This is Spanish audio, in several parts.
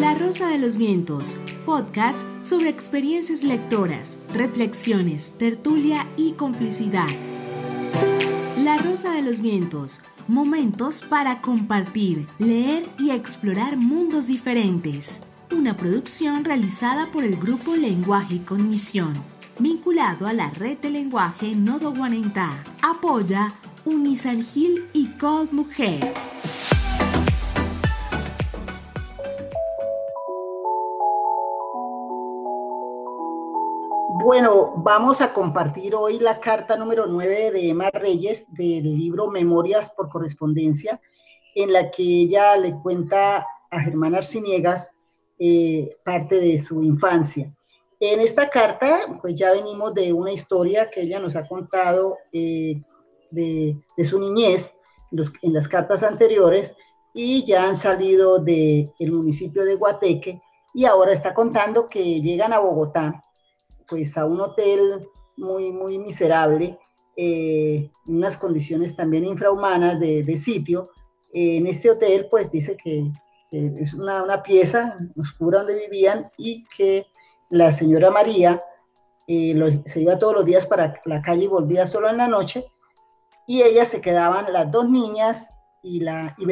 La Rosa de los Vientos, podcast sobre experiencias lectoras, reflexiones, tertulia y complicidad. La Rosa de los Vientos, momentos para compartir, leer y explorar mundos diferentes. Una producción realizada por el grupo Lenguaje y Cognición, vinculado a la red de lenguaje Nodo Guanentá. Apoya Unisangil y Code Mujer. Vamos a compartir hoy la carta número 9 de Emma Reyes del libro Memorias por Correspondencia, en la que ella le cuenta a Germán Arciniegas eh, parte de su infancia. En esta carta, pues ya venimos de una historia que ella nos ha contado eh, de, su niñez en las cartas anteriores y ya han salido del municipio de Guateque y ahora está contando que llegan a Bogotá pues a un hotel muy, muy miserable, eh, unas condiciones también infrahumanas de, sitio. en este hotel, pues dice que, es una, pieza oscura donde vivían y que la señora María eh, se iba todos los días para la calle y volvía solo en la noche. Y ellas se quedaban las dos niñas y la y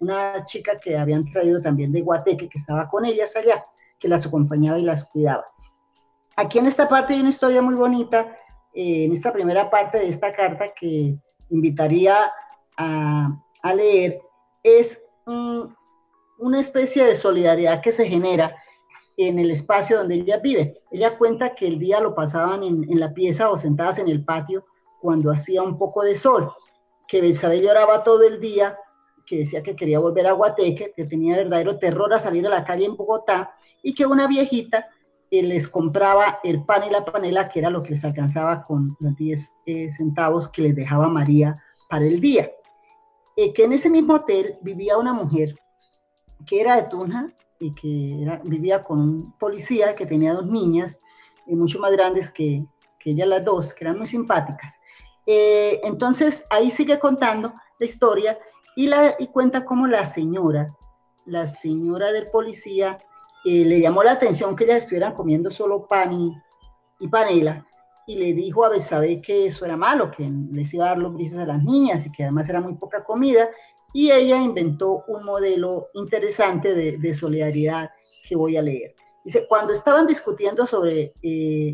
una chica que habían traído también de Guateque, que estaba con ellas allá, que las acompañaba y las cuidaba. Aquí en esta parte hay una historia muy bonita, eh, en esta primera parte de esta carta que invitaría a, leer, es una especie de solidaridad que se genera en el espacio donde ella vive. Ella cuenta que el día lo pasaban en, la pieza o sentadas en el patio cuando hacía un poco de sol, que Isabel lloraba todo el día, que decía que quería volver a Guateque, que tenía verdadero terror a salir a la calle en Bogotá, y que una viejita les compraba el pan y la panela, que era lo que les alcanzaba con los 10 eh, centavos que les dejaba María para el día. Eh, que en ese mismo hotel vivía una mujer que era de Tunja y que vivía con un policía que tenía dos niñas, eh, mucho más grandes que, que ella las dos, que eran muy simpáticas. entonces ahí sigue contando la historia y, la, y cuenta cómo la señora, la señora del policía, le llamó la atención que ellas estuvieran comiendo solo pan y, panela y le dijo a Besabé que eso era malo, que les iba a dar los brises a las niñas y que además era muy poca comida y ella inventó un modelo interesante de, solidaridad que voy a leer. Dice, cuando estaban discutiendo sobre eh,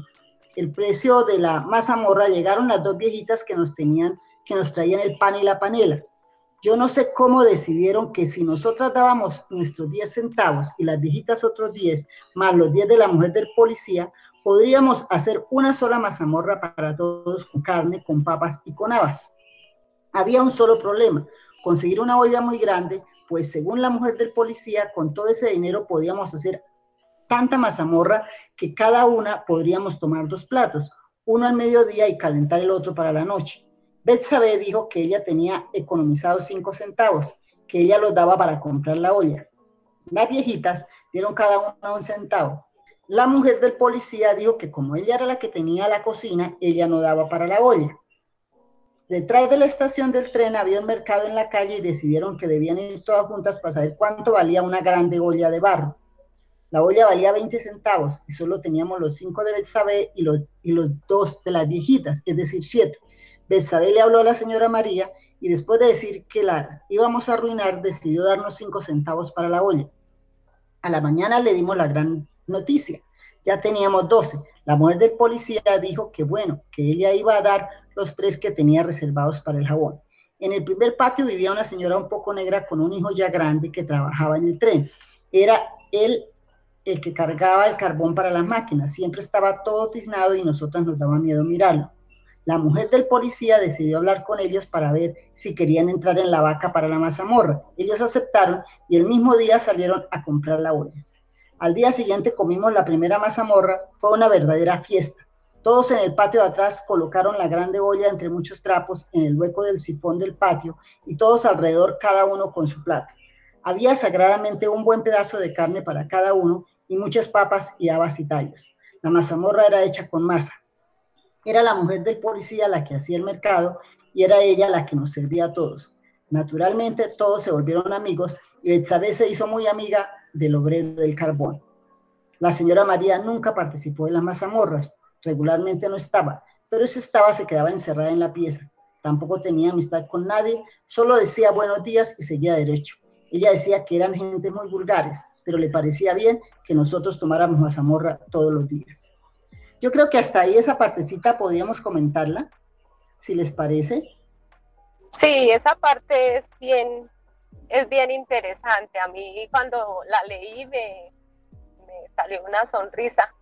el precio de la mazamorra, llegaron las dos viejitas que nos tenían, que nos traían el pan y la panela. Yo no sé cómo decidieron que si nosotras dábamos nuestros 10 centavos y las viejitas otros 10, más los 10 de la mujer del policía, podríamos hacer una sola mazamorra para todos con carne, con papas y con habas. Había un solo problema, conseguir una olla muy grande, pues según la mujer del policía, con todo ese dinero podíamos hacer tanta mazamorra que cada una podríamos tomar dos platos, uno al mediodía y calentar el otro para la noche. Betsabe dijo que ella tenía economizado cinco centavos, que ella los daba para comprar la olla. Las viejitas dieron cada una un centavo. La mujer del policía dijo que como ella era la que tenía la cocina, ella no daba para la olla. Detrás de la estación del tren había un mercado en la calle y decidieron que debían ir todas juntas para saber cuánto valía una grande olla de barro. La olla valía 20 centavos y solo teníamos los cinco de Betsabe y los, y los dos de las viejitas, es decir, siete. Betsabé le habló a la señora María y después de decir que la íbamos a arruinar, decidió darnos cinco centavos para la olla. A la mañana le dimos la gran noticia. Ya teníamos doce. La mujer del policía dijo que bueno, que ella iba a dar los tres que tenía reservados para el jabón. En el primer patio vivía una señora un poco negra con un hijo ya grande que trabajaba en el tren. Era él el que cargaba el carbón para las máquinas. Siempre estaba todo tiznado y nosotros nos daba miedo mirarlo. La mujer del policía decidió hablar con ellos para ver si querían entrar en la vaca para la mazamorra. Ellos aceptaron y el mismo día salieron a comprar la olla. Al día siguiente comimos la primera mazamorra, fue una verdadera fiesta. Todos en el patio de atrás colocaron la grande olla entre muchos trapos en el hueco del sifón del patio y todos alrededor cada uno con su plato. Había sagradamente un buen pedazo de carne para cada uno y muchas papas y habas y tallos. La mazamorra era hecha con masa. Era la mujer del policía la que hacía el mercado y era ella la que nos servía a todos. Naturalmente todos se volvieron amigos y Betsabé se hizo muy amiga del obrero del carbón. La señora María nunca participó de las mazamorras, regularmente no estaba, pero si estaba se quedaba encerrada en la pieza. Tampoco tenía amistad con nadie, solo decía buenos días y seguía derecho. Ella decía que eran gente muy vulgares, pero le parecía bien que nosotros tomáramos mazamorra todos los días. Yo creo que hasta ahí esa partecita podíamos comentarla, si les parece. Sí, esa parte es bien, es bien interesante. A mí cuando la leí me, me salió una sonrisa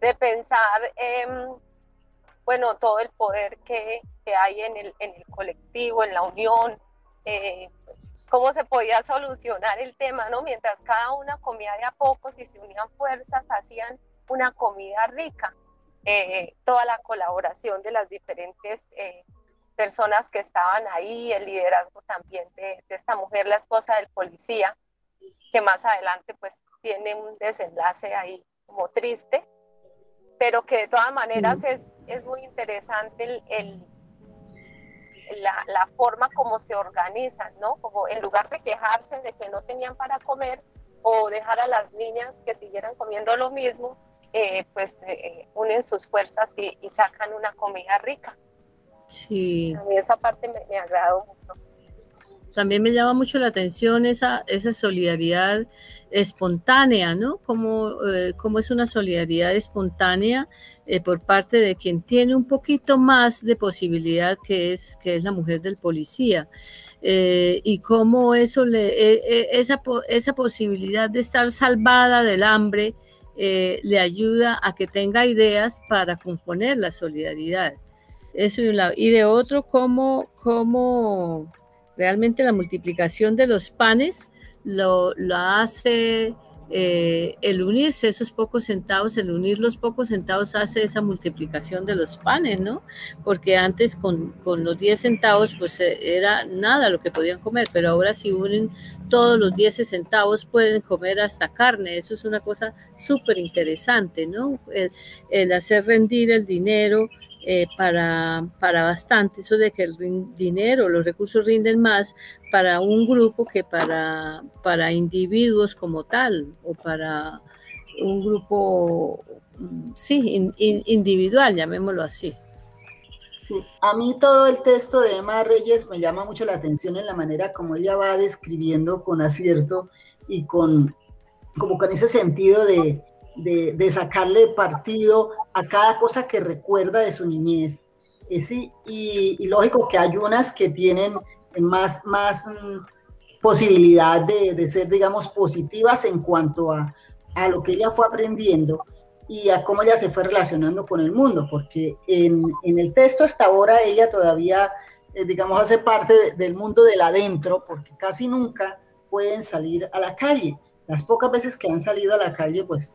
de pensar, bueno, todo el poder que, que hay en el, en el, colectivo, en la unión, eh, cómo se podía solucionar el tema, ¿no? Mientras cada una comía de a pocos y se unían fuerzas, hacían una comida rica. Eh, toda la colaboración de las diferentes eh, personas que estaban ahí, el liderazgo también de, de, esta mujer, la esposa del policía, que más adelante pues tiene un desenlace ahí como triste, pero que de todas maneras es, es muy interesante el, la, la, forma como se organizan, ¿no? Como en lugar de quejarse de que no tenían para comer o dejar a las niñas que siguieran comiendo lo mismo, eh, pues eh, unen sus fuerzas y, sacan una comida rica. Sí. A mí esa parte me, me agradó mucho. También me llama mucho la atención esa, esa solidaridad espontánea, ¿no? Como, eh, como es una solidaridad espontánea eh, por parte de quien tiene un poquito más de posibilidad, que es, que es la mujer del policía. Eh, y cómo eso le, esa, esa posibilidad de estar salvada del hambre le ayuda a que tenga ideas para componer la solidaridad. Eso y, y de otro, cómo, cómo Realmente la multiplicación de los panes lo, hace eh, el unirse esos pocos centavos, el unir los pocos centavos hace esa multiplicación de los panes, ¿no? Porque antes con, los 10 centavos pues eh, era nada lo que podían comer, pero ahora si unen todos los 10 centavos pueden comer hasta carne, eso es una cosa súper interesante, ¿no? el hacer rendir el dinero eh, para, para bastante, eso de que el dinero, los recursos rinden más para un grupo que para, para individuos como tal o para un grupo, mm, sí, individual, llamémoslo así. Sí, a mí todo el texto de Emma Reyes me llama mucho la atención en la manera como ella va describiendo con acierto y con, como con ese sentido de, de, sacarle partido a cada cosa que recuerda de su niñez. y, y, lógico que hay unas que tienen más, más mm, posibilidad de, ser, digamos, positivas en cuanto a, a, lo que ella fue aprendiendo y a cómo ella se fue relacionando con el mundo, porque en, en el texto hasta ahora ella todavía, eh, digamos, hace parte del mundo del adentro, porque casi nunca pueden salir a la calle. Las pocas veces que han salido a la calle, pues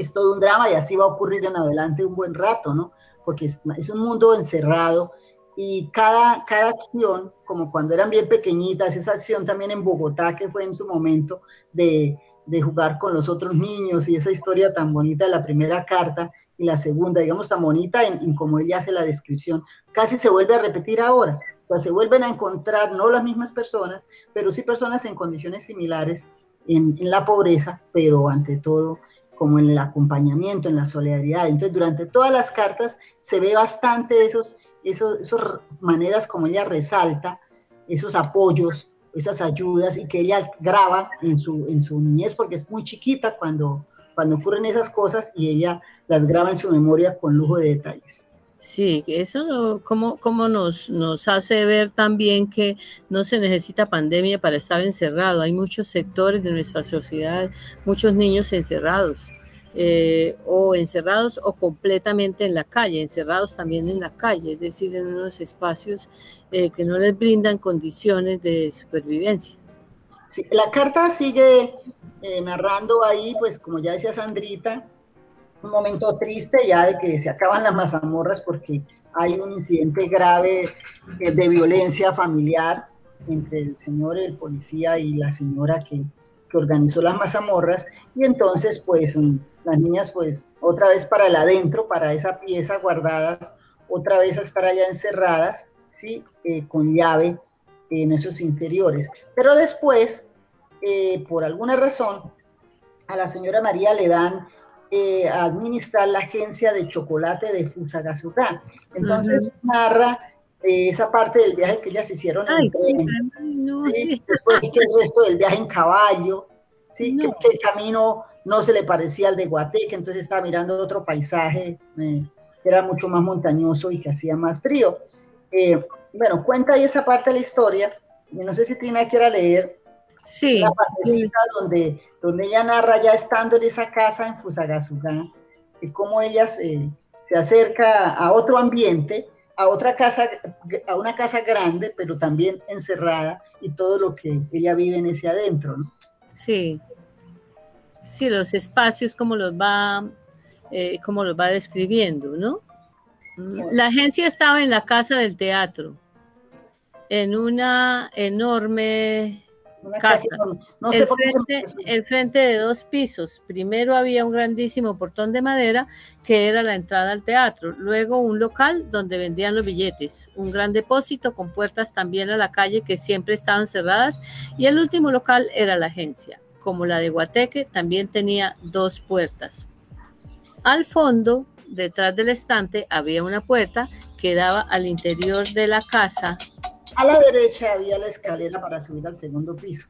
es todo un drama y así va a ocurrir en adelante un buen rato, ¿no? Porque es, un mundo encerrado y cada, cada acción, como cuando eran bien pequeñitas, esa acción también en Bogotá que fue en su momento de, de jugar con los otros niños y esa historia tan bonita de la primera carta y la segunda, digamos tan bonita en, como ella hace la descripción, casi se vuelve a repetir ahora. Sea, se vuelven a encontrar no las mismas personas, pero sí personas en condiciones similares en la pobreza, pero ante todo como en el acompañamiento, en la solidaridad. Entonces, durante todas las cartas se ve bastante esos, esos, esas maneras como ella resalta, esos apoyos, esas ayudas y que ella graba en su, en su niñez, porque es muy chiquita cuando, cuando ocurren esas cosas y ella las graba en su memoria con lujo de detalles. Sí, eso como, como nos, nos hace ver también que no se necesita pandemia para estar encerrado. Hay muchos sectores de nuestra sociedad, muchos niños encerrados, eh, o encerrados o completamente en la calle, encerrados también en la calle, es decir, en unos espacios eh, que no les brindan condiciones de supervivencia. La carta sigue eh, narrando ahí, pues como ya decía Sandrita, un momento triste ya de que se acaban las mazamorras porque hay un incidente grave eh, de violencia familiar entre el señor, el policía y la señora que, que organizó las mazamorras y entonces pues mm, las niñas pues otra vez para el adentro, para esa pieza guardadas, otra vez a estar allá encerradas, ¿sí? Eh, con llave en esos interiores. Pero después eh, por alguna razón, a la señora María le dan eh, administrar la agencia de chocolate de Fusagasugá. Entonces narra eh, esa parte del viaje que ellas hicieron en tren, después que el resto del viaje en caballo, ¿sí? que, el camino no se le parecía al de Guateque, entonces estaba mirando otro paisaje que era mucho más montañoso y que hacía más frío. bueno, cuenta ahí esa parte de la historia, no sé si Tina quiera leer Sí. donde, donde ella narra ya estando en esa casa en Fusagasugá, y cómo ella se, acerca a otro ambiente, a otra casa, a una casa grande, pero también encerrada, y todo lo que ella vive en ese adentro, ¿no? Sí. Sí, los espacios como los va, eh, como los va describiendo, ¿no? La agencia estaba en la casa del teatro, en una enorme casa. el, frente, de dos pisos. Primero había un grandísimo portón de madera que era la entrada al teatro. Luego un local donde vendían los billetes. Un gran depósito con puertas también a la calle que siempre estaban cerradas. Y el último local era la agencia. Como la de Guateque, también tenía dos puertas. Al fondo, detrás del estante, había una puerta que daba al interior de la casa a la derecha había la escalera para subir al segundo piso.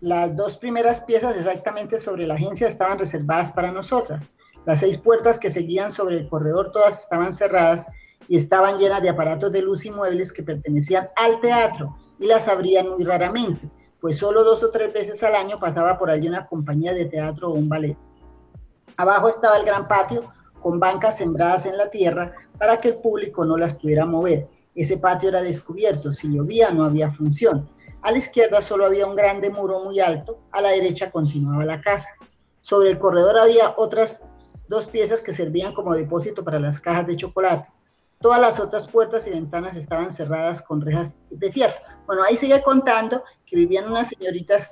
Las dos primeras piezas exactamente sobre la agencia estaban reservadas para nosotras. Las seis puertas que seguían sobre el corredor todas estaban cerradas y estaban llenas de aparatos de luz y muebles que pertenecían al teatro y las abrían muy raramente, pues solo dos o tres veces al año pasaba por allí una compañía de teatro o un ballet. Abajo estaba el gran patio con bancas sembradas en la tierra para que el público no las pudiera mover ese patio era descubierto, si llovía no había función. A la izquierda solo había un grande muro muy alto, a la derecha continuaba la casa. Sobre el corredor había otras dos piezas que servían como depósito para las cajas de chocolate. Todas las otras puertas y ventanas estaban cerradas con rejas de fierro. Bueno, ahí sigue contando que vivían unas señoritas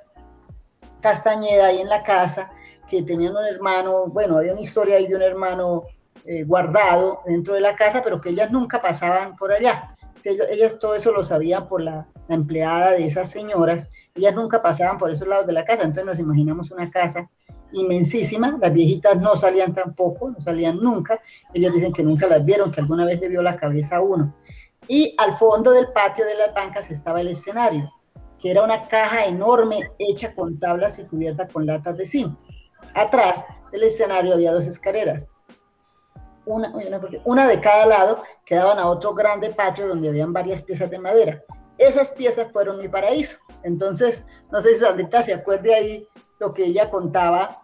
Castañeda ahí en la casa, que tenían un hermano, bueno, había una historia ahí de un hermano eh, guardado dentro de la casa, pero que ellas nunca pasaban por allá. Ellas, todo eso lo sabían por la, empleada de esas señoras, ellas nunca pasaban por esos lados de la casa, entonces nos imaginamos una casa inmensísima, las viejitas no salían tampoco, no salían nunca, ellas dicen que nunca las vieron, que alguna vez le vio la cabeza a uno. Y al fondo del patio de las bancas estaba el escenario, que era una caja enorme hecha con tablas y cubierta con latas de zinc. Atrás del escenario había dos escaleras, una, una de cada lado, quedaban a otro grande patio donde habían varias piezas de madera. Esas piezas fueron mi paraíso. Entonces, no sé si Sandrita se acuerde ahí lo que ella contaba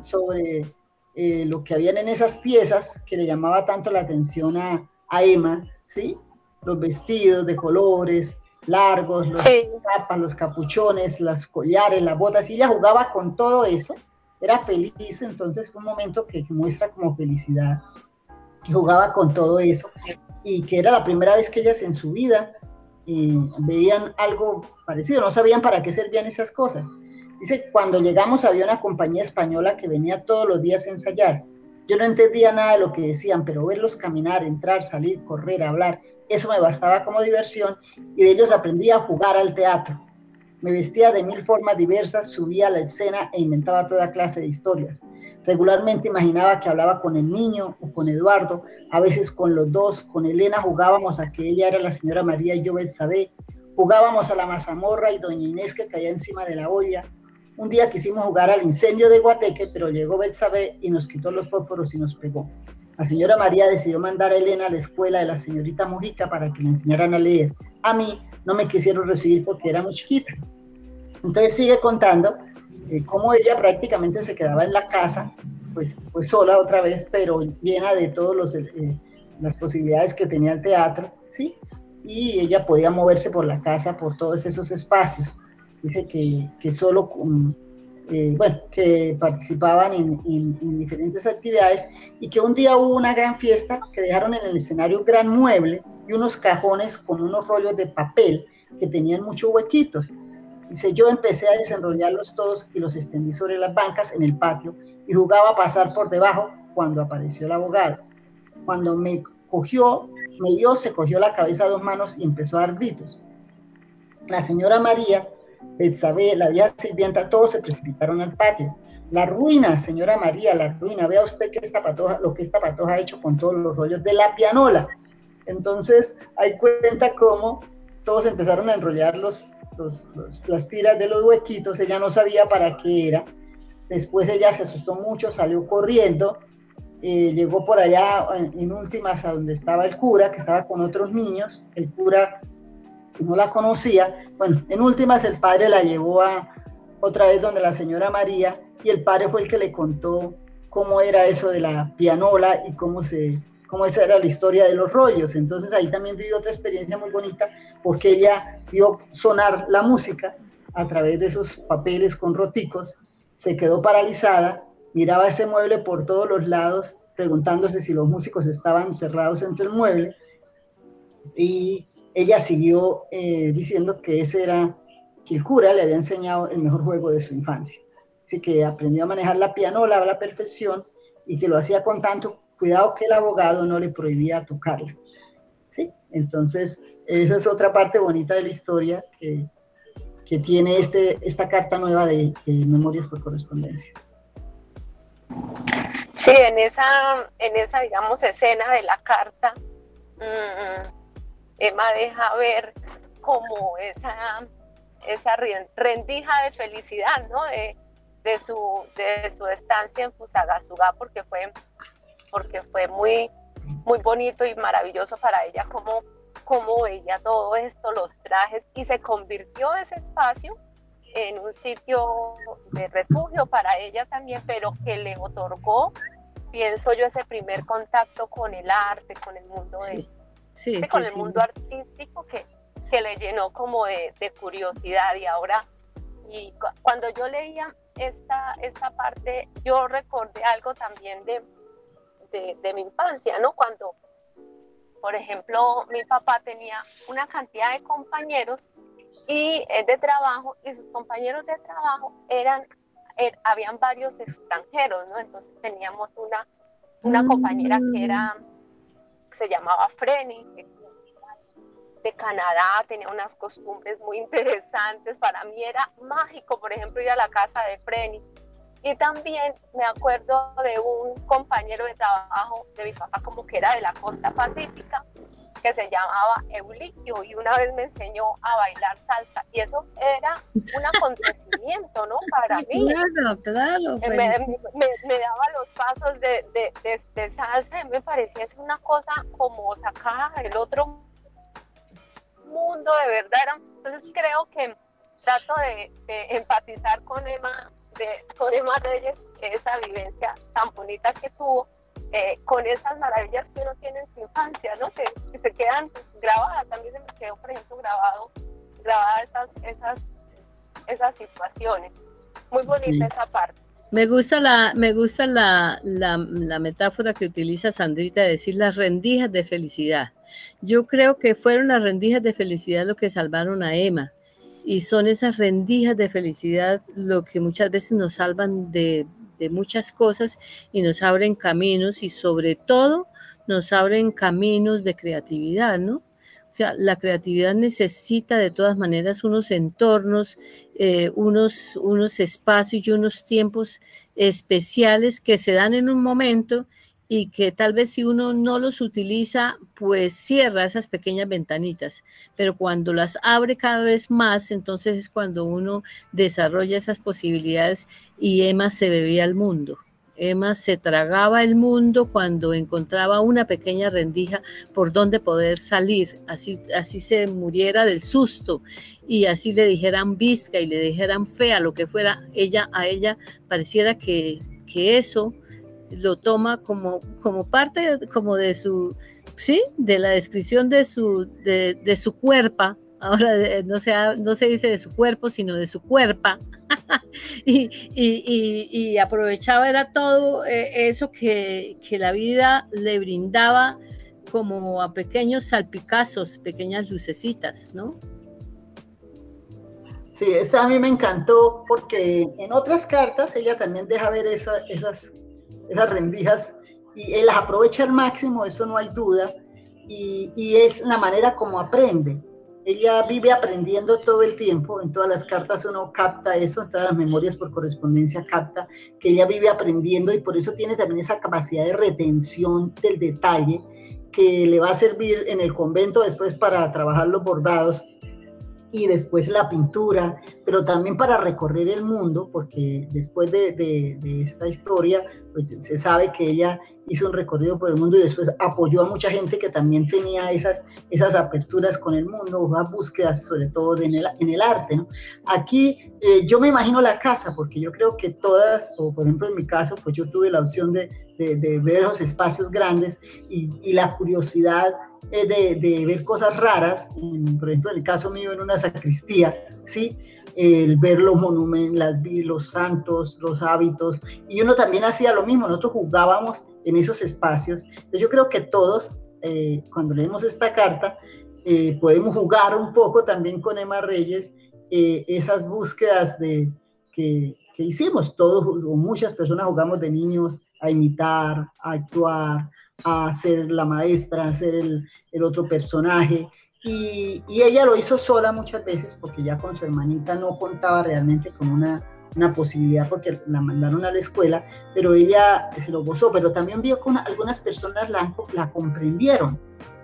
sobre eh, lo que habían en esas piezas que le llamaba tanto la atención a, a Emma, ¿sí? Los vestidos de colores largos, los capas, los capuchones, las collares, las botas, y ella jugaba con todo eso, era feliz, entonces fue un momento que muestra como felicidad jugaba con todo eso y que era la primera vez que ellas en su vida eh, veían algo parecido, no sabían para qué servían esas cosas. Dice, cuando llegamos había una compañía española que venía todos los días a ensayar. Yo no entendía nada de lo que decían, pero verlos caminar, entrar, salir, correr, hablar, eso me bastaba como diversión y de ellos aprendí a jugar al teatro. Me vestía de mil formas diversas, subía a la escena e inventaba toda clase de historias. Regularmente imaginaba que hablaba con el niño o con Eduardo, a veces con los dos. Con Elena jugábamos a que ella era la señora María y yo Betsabé. Jugábamos a la mazamorra y doña Inés que caía encima de la olla. Un día quisimos jugar al incendio de Guateque, pero llegó Betsabé y nos quitó los fósforos y nos pegó. La señora María decidió mandar a Elena a la escuela de la señorita Mojica para que le enseñaran a leer. A mí no me quisieron recibir porque era muy chiquita. Entonces sigue contando eh, cómo ella prácticamente se quedaba en la casa, pues, pues sola otra vez, pero llena de todas eh, las posibilidades que tenía el teatro, ¿sí? Y ella podía moverse por la casa, por todos esos espacios. Dice que, que solo, eh, bueno, que participaban en, en, diferentes actividades y que un día hubo una gran fiesta que dejaron en el escenario un gran mueble y unos cajones con unos rollos de papel que tenían muchos huequitos Dice, yo empecé a desenrollarlos todos y los extendí sobre las bancas en el patio y jugaba a pasar por debajo cuando apareció el abogado. Cuando me cogió, me dio, se cogió la cabeza a dos manos y empezó a dar gritos. La señora María Betsabé, la vieja sirvienta, todos se precipitaron al patio. La ruina, señora María, la ruina. Vea usted que esta patoja, lo que esta patoja ha hecho con todos los rollos de la pianola. Entonces, hay cuenta cómo todos empezaron a enrollar las tiras de los huequitos. Ella no sabía para qué era. Después ella se asustó mucho, salió corriendo. Eh, llegó por allá en, últimas a donde estaba el cura, que estaba con otros niños. El cura no la conocía. Bueno, en últimas el padre la llevó a otra vez donde la señora María y el padre fue el que le contó cómo era eso de la pianola y cómo se cómo esa era la historia de los rollos. Entonces ahí también vivió otra experiencia muy bonita porque ella vio sonar la música a través de esos papeles con roticos, se quedó paralizada, miraba ese mueble por todos los lados, preguntándose si los músicos estaban cerrados entre el mueble y ella siguió eh, diciendo que ese era, que el cura le había enseñado el mejor juego de su infancia. Así que aprendió a manejar la pianola a la perfección y que lo hacía con tanto cuidado que el abogado no le prohibía tocarla. ¿sí? Entonces, esa es otra parte bonita de la historia que, que tiene este, esta carta nueva de, Memorias por Correspondencia. Sí, en esa, en esa, digamos, escena de la carta, mm, Emma deja ver como esa, esa rendija de felicidad, ¿no? De, de su, de su estancia en Fusagasugá, porque fue, porque fue muy, muy bonito y maravilloso para ella como, como veía todo esto, los trajes, y se convirtió ese espacio en un sitio de refugio para ella también, pero que le otorgó, pienso yo, ese primer contacto con el arte, con el mundo, de, con el mundo artístico que, que le llenó como de, de curiosidad. Y ahora y cuando yo leía esta, esta parte, yo recordé algo también de, de, mi infancia, ¿no? Cuando, por ejemplo, mi papá tenía una cantidad de compañeros y de trabajo y sus compañeros de trabajo eran, er, habían varios extranjeros, ¿no? Entonces teníamos una, una compañera que era, se llamaba Freni, de Canadá, tenía unas costumbres muy interesantes. Para mí era mágico, por ejemplo, ir a la casa de Freni. Y también me acuerdo de un compañero de trabajo de mi papá, como que era de la costa pacífica, que se llamaba Euliquio y una vez me enseñó a bailar salsa y eso era un acontecimiento, ¿no? Para mí. Claro, claro. Eh, me, me, daba los pasos de, de, de, de salsa y me parecía es una cosa como sacar el otro mundo de verdad. Entonces creo que trato de, empatizar con Emma, de, con Emma Reyes, esa vivencia tan bonita que tuvo, eh, con esas maravillas que uno tiene en su infancia, ¿no? Que, se quedan grabadas. También se me quedó, por ejemplo, grabado, grabadas esas, esas, esas situaciones. Muy bonita esa parte. Me gusta, la, me gusta la, la, metáfora que utiliza Sandrita de decir las rendijas de felicidad. Yo creo que fueron las rendijas de felicidad lo que salvaron a Emma. Y son esas rendijas de felicidad lo que muchas veces nos salvan de, muchas cosas y nos abren caminos y sobre todo nos abren caminos de creatividad, ¿no? sea, la creatividad necesita de todas maneras unos entornos, eh, unos, unos espacios y unos tiempos especiales que se dan en un momento y que tal vez si uno no los utiliza, pues cierra esas pequeñas ventanitas, pero cuando las abre cada vez más, entonces es cuando uno desarrolla esas posibilidades y Emma se bebía al mundo. Emma se tragaba el mundo cuando encontraba una pequeña rendija por donde poder salir, así, así se muriera del susto y así le dijeran visca y le dijeran fea, lo que fuera, ella a ella pareciera que, que eso lo toma como, como parte como de su, sí, de la descripción de su, de, de su cuerpo, ahora no se, no se dice de su cuerpo, sino de su cuerpo, y, aprovechaba era todo eh, eso que, la vida le brindaba como a pequeños salpicazos, pequeñas lucecitas, ¿no? Sí, esta a mí me encantó porque en otras cartas ella también deja ver esas, esas rendijas y él las aprovecha al máximo, eso no hay duda, y, y es la manera como aprende. Ella vive aprendiendo todo el tiempo, en todas las cartas uno capta eso, en todas las memorias por correspondencia capta que ella vive aprendiendo y por eso tiene también esa capacidad de retención del detalle que le va a servir en el convento después para trabajar los bordados y después la pintura, pero también para recorrer el mundo, porque después de, esta historia, pues se sabe que ella hizo un recorrido por el mundo y después apoyó a mucha gente que también tenía esas, esas aperturas con el mundo, esas búsquedas sobre todo en, el, en el arte. ¿no? Aquí eh, yo me imagino la casa, porque yo creo que todas, o por ejemplo en mi caso, pues yo tuve la opción de, de ver los espacios grandes y, y la curiosidad de, de, ver cosas raras, por ejemplo, en el caso mío en una sacristía, ¿sí? El ver los monumentos, los santos, los hábitos, y uno también hacía lo mismo, nosotros jugábamos en esos espacios. Yo creo que todos, eh, cuando leemos esta carta, eh, podemos jugar un poco también con Emma Reyes eh, esas búsquedas de, que, que hicimos, todos o muchas personas jugamos de niños a imitar, a actuar, a ser la maestra, a ser el, otro personaje. Y, y, ella lo hizo sola muchas veces porque ya con su hermanita no contaba realmente con una, una posibilidad porque la mandaron a la escuela, pero ella se lo gozó, pero también vio que algunas personas la, la comprendieron,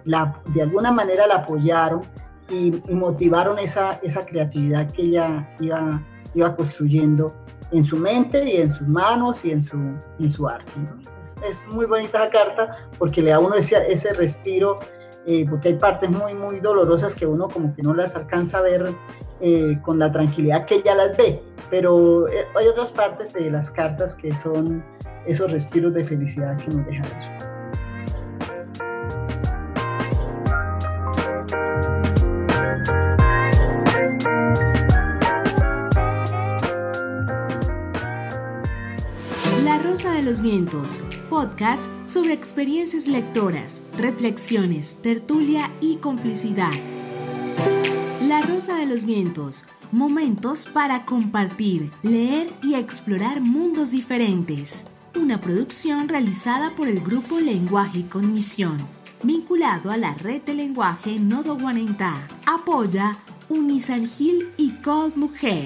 la, de alguna manera la apoyaron y, y, motivaron esa, esa creatividad que ella iba, iba construyendo en su mente y en sus manos y en su, en su arte. Es, muy bonita la carta porque le da a uno ese, ese respiro, eh, porque hay partes muy, muy dolorosas que uno como que no las alcanza a ver eh, con la tranquilidad que ella las ve, pero eh, hay otras partes de las cartas que son esos respiros de felicidad que nos dejan ver. Los Vientos, podcast sobre experiencias lectoras, reflexiones, tertulia y complicidad. La Rosa de los Vientos, momentos para compartir, leer y explorar mundos diferentes. Una producción realizada por el grupo Lenguaje y Cognición, vinculado a la red de lenguaje Nodo Guanentá. Apoya Unisangil y Code Mujer.